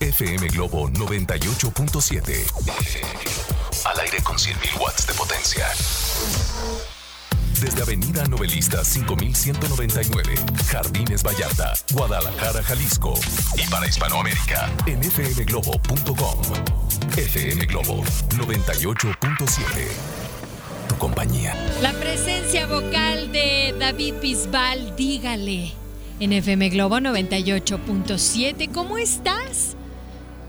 FM Globo 98.7. Al aire con 100.000 watts de potencia. Desde Avenida Novelista 5199, Jardines Vallarta, Guadalajara, Jalisco. Y para Hispanoamérica, en fmglobo.com. FM Globo 98.7. Tu compañía. La presencia vocal de David Bisbal, dígale, en FM Globo 98.7. ¿Cómo estás?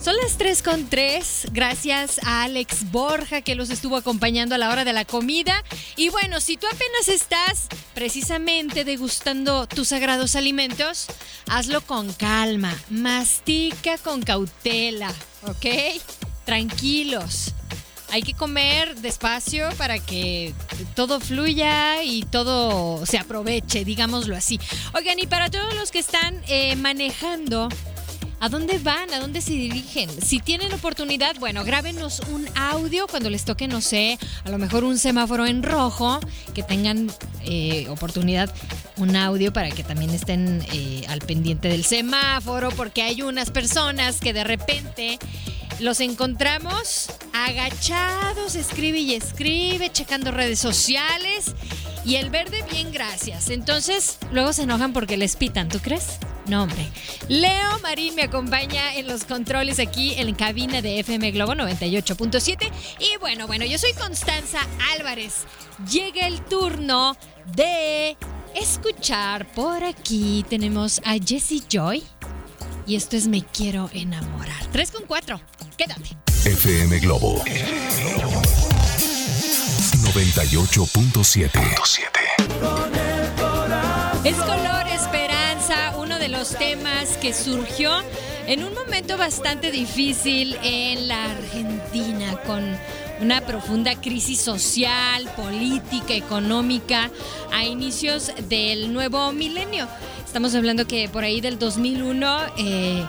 Son las 3 con 3, gracias a Alex Borja que los estuvo acompañando a la hora de la comida. Y bueno, si tú apenas estás precisamente degustando tus sagrados alimentos, hazlo con calma, mastica con cautela, ¿ok? Tranquilos. Hay que comer despacio para que todo fluya y todo se aproveche, digámoslo así. Oigan, y para todos los que están eh, manejando ¿A dónde van? ¿A dónde se dirigen? Si tienen oportunidad, bueno, grábenos un audio cuando les toque, no sé, a lo mejor un semáforo en rojo, que tengan eh, oportunidad un audio para que también estén eh, al pendiente del semáforo, porque hay unas personas que de repente los encontramos agachados, escribe y escribe, checando redes sociales. Y el verde, bien, gracias. Entonces, luego se enojan porque les pitan, ¿tú crees? No, hombre. Leo Marín me acompaña en los controles aquí en la cabina de FM Globo 98.7. Y bueno, bueno, yo soy Constanza Álvarez. Llega el turno de escuchar por aquí. Tenemos a Jessie Joy. Y esto es Me Quiero Enamorar. 3 con 4. Quédate. FM Globo 98.7. Es color de los temas que surgió en un momento bastante difícil en la Argentina, con una profunda crisis social, política, económica a inicios del nuevo milenio. Estamos hablando que por ahí del 2001, eh,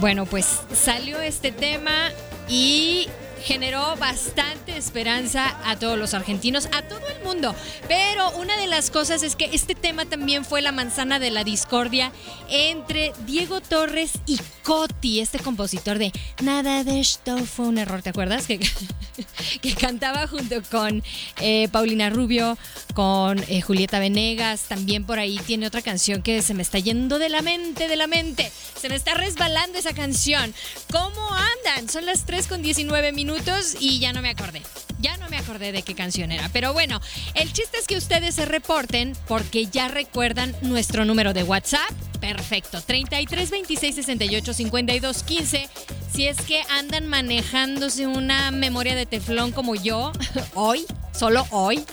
bueno, pues salió este tema y generó bastante esperanza a todos los argentinos, a todo el mundo. Pero una de las cosas es que este tema también fue la manzana de la discordia entre Diego Torres y Coti, este compositor de Nada de esto fue un error, ¿te acuerdas? Que, que cantaba junto con eh, Paulina Rubio, con eh, Julieta Venegas, también por ahí tiene otra canción que se me está yendo de la mente, de la mente, se me está resbalando esa canción. ¿Cómo andan? Son las 3 con 19 minutos y ya no me acordé. Ya no me acordé de qué canción era. Pero bueno, el chiste es que ustedes se reporten porque ya recuerdan nuestro número de WhatsApp. Perfecto. 33 26 68 52 15. Si es que andan manejándose una memoria de teflón como yo, hoy, solo hoy.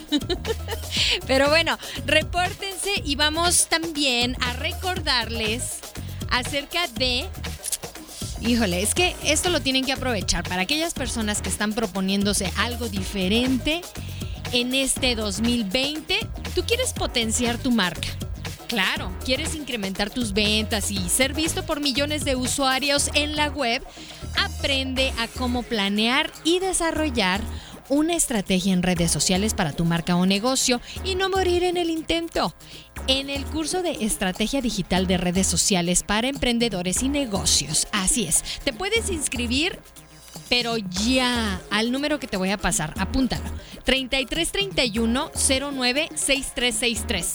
Pero bueno, repórtense y vamos también a recordarles acerca de Híjole, es que esto lo tienen que aprovechar para aquellas personas que están proponiéndose algo diferente en este 2020. Tú quieres potenciar tu marca. Claro, quieres incrementar tus ventas y ser visto por millones de usuarios en la web. Aprende a cómo planear y desarrollar una estrategia en redes sociales para tu marca o negocio y no morir en el intento. En el curso de Estrategia Digital de Redes Sociales para Emprendedores y Negocios. Así es, te puedes inscribir pero ya al número que te voy a pasar, apúntalo. 3331 09 6363.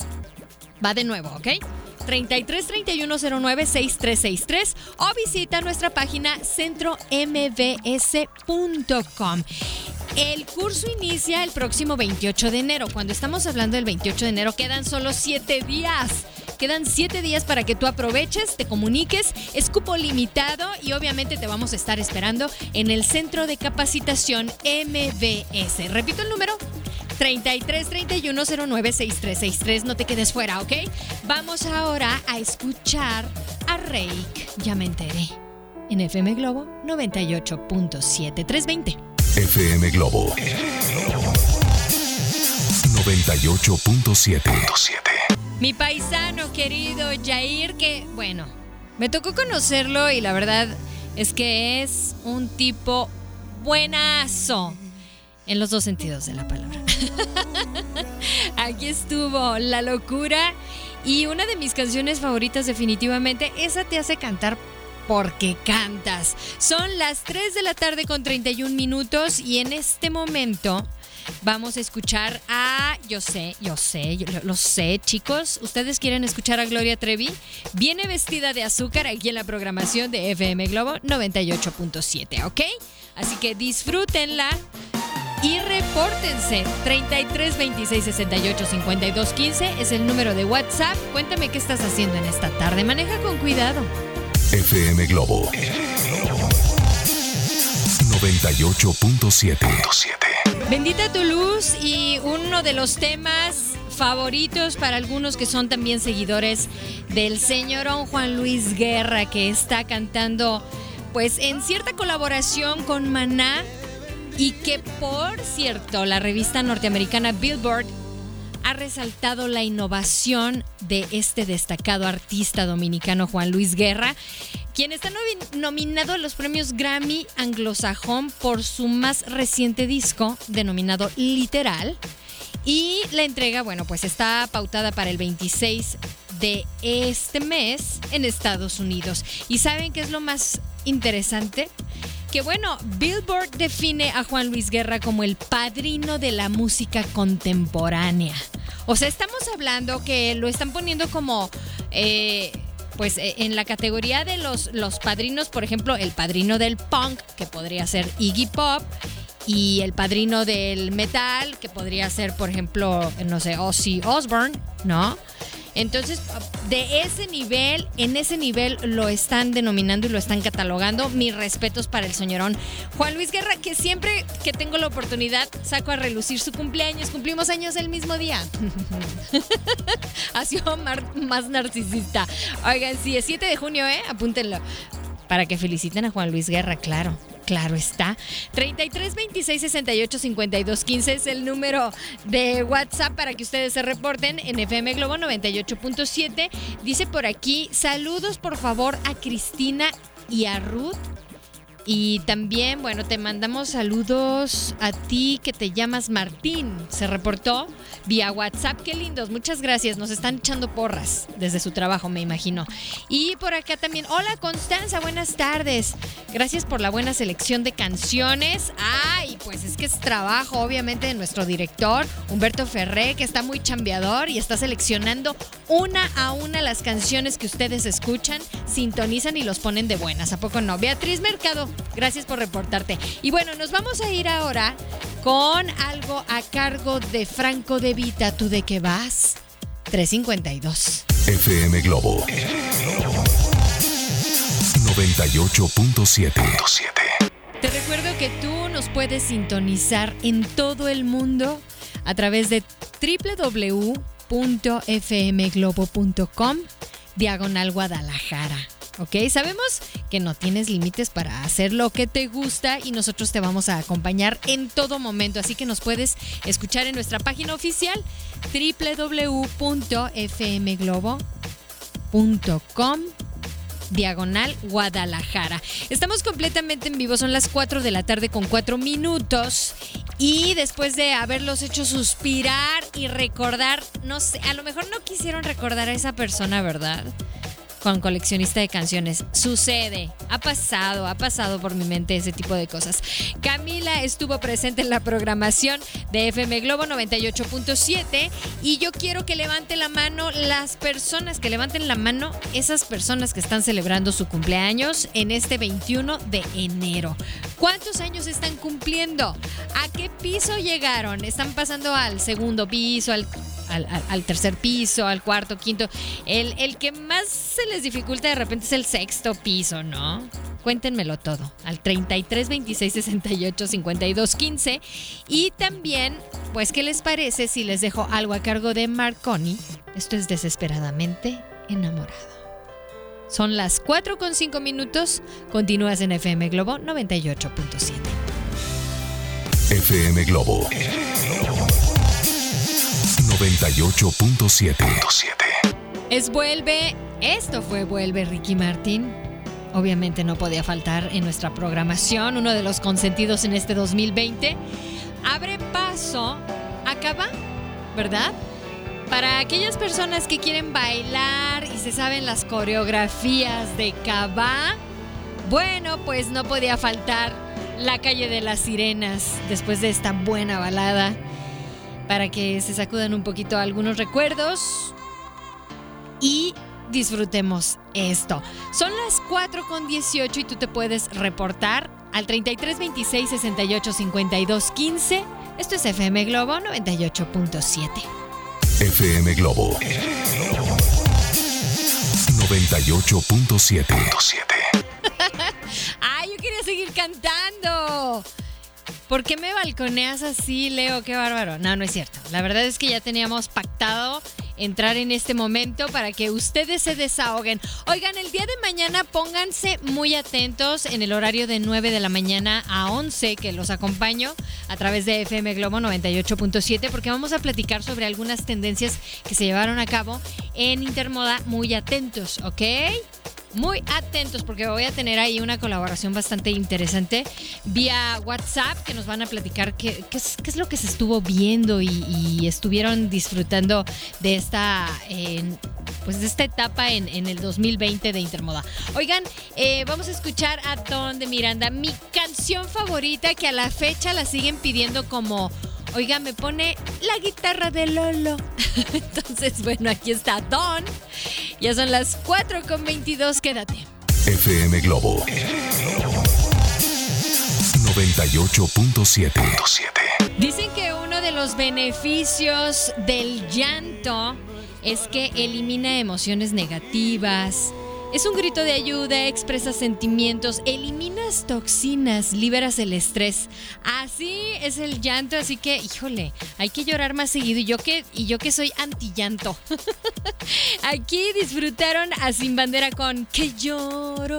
Va de nuevo, ¿ok? 33 31 09 6363 o visita nuestra página centrombs.com. El curso inicia el próximo 28 de enero. Cuando estamos hablando del 28 de enero, quedan solo 7 días. Quedan 7 días para que tú aproveches, te comuniques. Es cupo limitado y obviamente te vamos a estar esperando en el centro de capacitación MBS. Repito el número. 33 31 09 6363. No te quedes fuera, ¿ok? Vamos ahora a escuchar a Reik. Ya me enteré. en FM Globo 98.7 320. FM Globo 98.7. Mi paisano querido Jair, que bueno, me tocó conocerlo y la verdad es que es un tipo buenazo en los dos sentidos de la palabra. Aquí estuvo La Locura y una de mis canciones favoritas definitivamente, esa te hace cantar porque cantas. Son las 3 de la tarde con 31 minutos y en este momento vamos a escuchar a, yo sé, yo sé, yo lo, sé, chicos, ustedes quieren escuchar a Gloria Trevi, viene vestida de azúcar aquí en la programación de FM Globo 98.7, ¿ok? Así que disfrútenla. Y repórtense. 33 26 68 52 15 es el número de WhatsApp. Cuéntame qué estás haciendo en esta tarde. Maneja con cuidado. FM Globo 98.7. Bendita tu luz y uno de los temas favoritos para algunos que son también seguidores del señorón Juan Luis Guerra que está cantando pues en cierta colaboración con Maná y que por cierto la revista norteamericana Billboard ha resaltado la innovación de este destacado artista dominicano Juan Luis Guerra, quien está nominado a los premios Grammy anglosajón por su más reciente disco denominado Literal. Y la entrega, bueno, pues está pautada para el 26 de este mes en Estados Unidos. ¿Y saben qué es lo más interesante? Que bueno, Billboard define a Juan Luis Guerra como el padrino de la música contemporánea. O sea, estamos hablando que lo están poniendo como... eh, pues eh, en la categoría de los, los padrinos, por ejemplo, el padrino del punk, que podría ser Iggy Pop, y el padrino del metal, que podría ser, por ejemplo, no sé, Ozzy Osbourne, ¿no? Entonces, de ese nivel, en ese nivel lo están denominando y lo están catalogando. Mis respetos para el señorón Juan Luis Guerra, que siempre que tengo la oportunidad saco a relucir su cumpleaños. Cumplimos años el mismo día. ha sido más narcisista. Oigan, sí, es 7 de junio, ¿eh? Apúntenlo. Para que feliciten a Juan Luis Guerra, claro. Claro está. 33 26 68 52 15 es el número de WhatsApp para que ustedes se reporten en FM Globo 98.7. Dice por aquí, saludos por favor a Cristina y a Ruth. Y también, bueno, te mandamos saludos a ti que te llamas Martín. Se reportó vía WhatsApp. Qué lindos, muchas gracias. Nos están echando porras desde su trabajo, me imagino. Y por acá también, hola Constanza, buenas tardes. Gracias por la buena selección de canciones. Ay, pues es que es trabajo, obviamente, de nuestro director, Humberto Ferré, que está muy chambeador y está seleccionando una a una las canciones que ustedes escuchan, sintonizan y los ponen de buenas. ¿A poco no? Beatriz Mercado, gracias por reportarte. Y bueno, nos vamos a ir ahora con algo a cargo de Franco de Vita. ¿Tú de qué vas? 352. FM Globo 98.7. Te recuerdo que tú nos puedes sintonizar en todo el mundo a través de www.fmglobo.com diagonal Guadalajara. ¿Ok? Sabemos que no tienes límites para hacer lo que te gusta y nosotros te vamos a acompañar en todo momento. Así que nos puedes escuchar en nuestra página oficial www.fmglobo.com diagonal Guadalajara. Estamos completamente en vivo, son las 4 de la tarde con 4 minutos. Y después de haberlos hecho suspirar y recordar, no sé, a lo mejor no quisieron recordar a esa persona, ¿verdad? Con coleccionista de canciones. Sucede, ha pasado, ha pasado por mi mente ese tipo de cosas. Camila estuvo presente en la programación de FM Globo 98.7 y yo quiero que levanten la mano las personas, que levanten la mano esas personas que están celebrando su cumpleaños en este 21 de enero. ¿Cuántos años están cumpliendo? ¿A qué piso llegaron? ¿Están pasando al segundo piso, al, tercer piso, al cuarto, quinto. El, el que más se les dificulta de repente es el sexto piso, ¿no? Cuéntenmelo todo. Al 33 26 68 52 15. Y también, pues, ¿qué les parece si les dejo algo a cargo de Marconi? Esto es desesperadamente enamorado. Son las 4 con 5 minutos. Continúas en FM Globo 98.7. FM Globo 98.7. Es Vuelve. Esto fue Vuelve Ricky Martín. Obviamente no podía faltar en nuestra programación, uno de los consentidos en este 2020. Abre paso acaba, ¿verdad? Para aquellas personas que quieren bailar y se saben las coreografías de Cabá, bueno, pues no podía faltar la calle de las sirenas después de esta buena balada para que se sacudan un poquito algunos recuerdos y disfrutemos esto. Son las 4 con 18 y tú te puedes reportar al 33 26 68 52 15. Esto es FM Globo 98.7. FM Globo 98.7. Ay, yo quería seguir cantando. ¿Por qué me balconeas así, Leo? Qué bárbaro. No, no es cierto. La verdad es que ya teníamos pactado entrar en este momento para que ustedes se desahoguen. Oigan, el día de mañana pónganse muy atentos en el horario de 9 de la mañana a 11 que los acompaño a través de FM Globo 98.7 porque vamos a platicar sobre algunas tendencias que se llevaron a cabo en Intermoda. Muy atentos, ¿ok? Muy atentos porque voy a tener ahí una colaboración bastante interesante vía WhatsApp que nos van a platicar qué, es, lo que se estuvo viendo y, estuvieron disfrutando de esta, pues de esta etapa en, el 2020 de Intermoda. Oigan, eh, vamos a escuchar a Don de Miranda, mi canción favorita que a la fecha la siguen pidiendo como Oiga, me pone la guitarra de Lolo. Entonces, bueno, aquí está Don. Ya son las 4 con 22, quédate. FM Globo 98.7. Dicen que uno de los beneficios del llanto es que elimina emociones negativas, es un grito de ayuda, expresas sentimientos, eliminas toxinas, liberas el estrés. Así es el llanto, así que, híjole, hay que llorar más seguido. Y yo que, y yo que soy anti llanto. Aquí disfrutaron a Sin Bandera con Que lloro.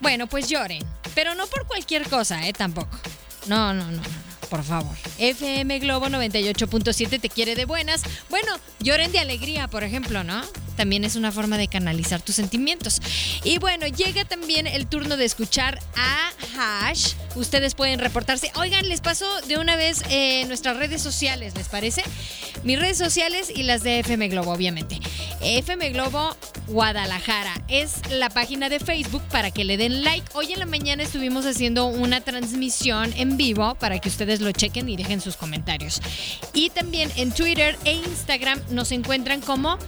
Bueno, pues lloren, pero no por cualquier cosa, ¿eh? Tampoco. No, no, no, no por favor. FM Globo 98.7 te quiere de buenas. Bueno, lloren de alegría, por ejemplo, ¿no? También es una forma de canalizar tus sentimientos. Y bueno, llega también el turno de escuchar a Hash. Ustedes pueden reportarse. Oigan, les paso de una vez eh, nuestras redes sociales, ¿les parece? Mis redes sociales y las de FM Globo, obviamente. FM Globo Guadalajara es la página de Facebook para que le den like. Hoy en la mañana estuvimos haciendo una transmisión en vivo para que ustedes lo chequen y dejen sus comentarios. Y también en Twitter e Instagram nos encuentran como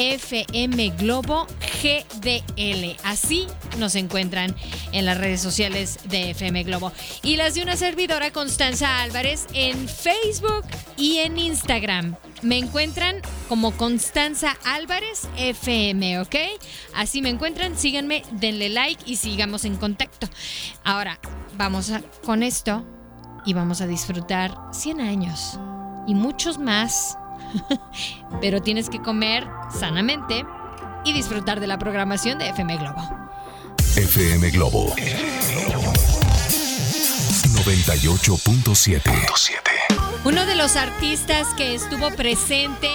FM Globo GDL. Así nos encuentran en las redes sociales de FM Globo. Y las de una servidora, Constanza Álvarez, en Facebook y en Instagram. Me encuentran como Constanza Álvarez FM, ¿ok? Así me encuentran, síganme, denle like y sigamos en contacto. Ahora, vamos con esto y vamos a disfrutar 100 años y muchos más. Pero tienes que comer sanamente y disfrutar de la programación de FM Globo. FM Globo 98.7 uno de los artistas que estuvo presente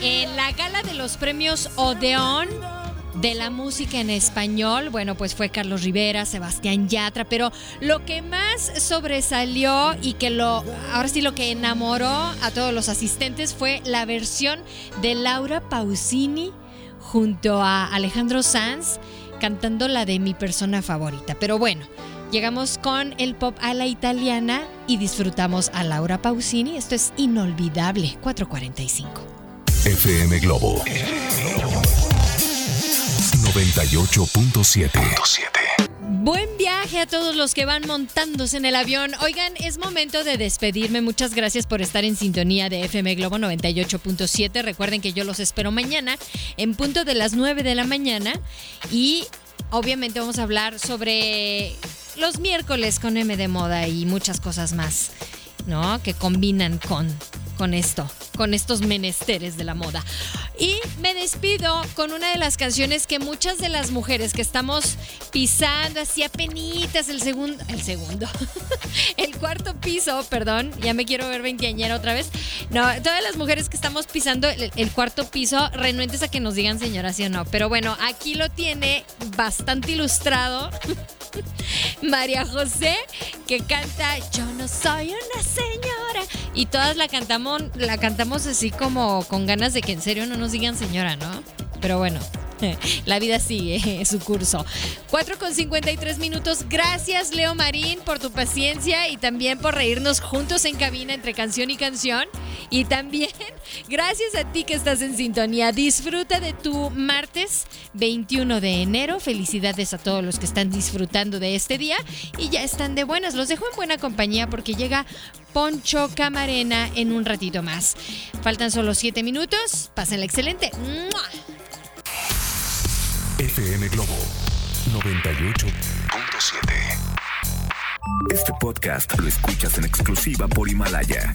en la gala de los premios Odeón de la música en español, bueno, pues fue Carlos Rivera, Sebastián Yatra, pero lo que más sobresalió y que lo, ahora sí lo que enamoró a todos los asistentes fue la versión de Laura Pausini junto a Alejandro Sanz cantando la de mi persona favorita. Pero bueno, Llegamos con el pop a la italiana y disfrutamos a Laura Pausini. Esto es inolvidable, 445. FM Globo 98.7. Buen viaje a todos los que van montándose en el avión. Oigan, es momento de despedirme. Muchas gracias por estar en sintonía de FM Globo 98.7. Recuerden que yo los espero mañana en punto de las 9 de la mañana y obviamente vamos a hablar sobre los miércoles con M de moda y muchas cosas más, ¿no? Que combinan con, con esto, con estos menesteres de la moda. Y me despido con una de las canciones que muchas de las mujeres que estamos pisando así penitas el segundo, el segundo, el cuarto piso, perdón, ya me quiero ver veinteañera otra vez. No, todas las mujeres que estamos pisando el, el cuarto piso, renuentes a que nos digan señora sí o no. Pero bueno, aquí lo tiene bastante ilustrado. María José, que canta Yo no soy una señora. Y todas la cantamos, la cantamos así como con ganas de que en serio no nos digan señora, ¿no? Pero bueno. La vida sigue su curso. 4 con 53 minutos. Gracias, Leo Marín, por tu paciencia y también por reírnos juntos en cabina entre canción y canción. Y también gracias a ti que estás en sintonía. Disfruta de tu martes 21 de enero. Felicidades a todos los que están disfrutando de este día y ya están de buenas. Los dejo en buena compañía porque llega Poncho Camarena en un ratito más. Faltan solo 7 minutos. Pásenla excelente. FM Globo 98.7. Este podcast lo escuchas en exclusiva por Himalaya.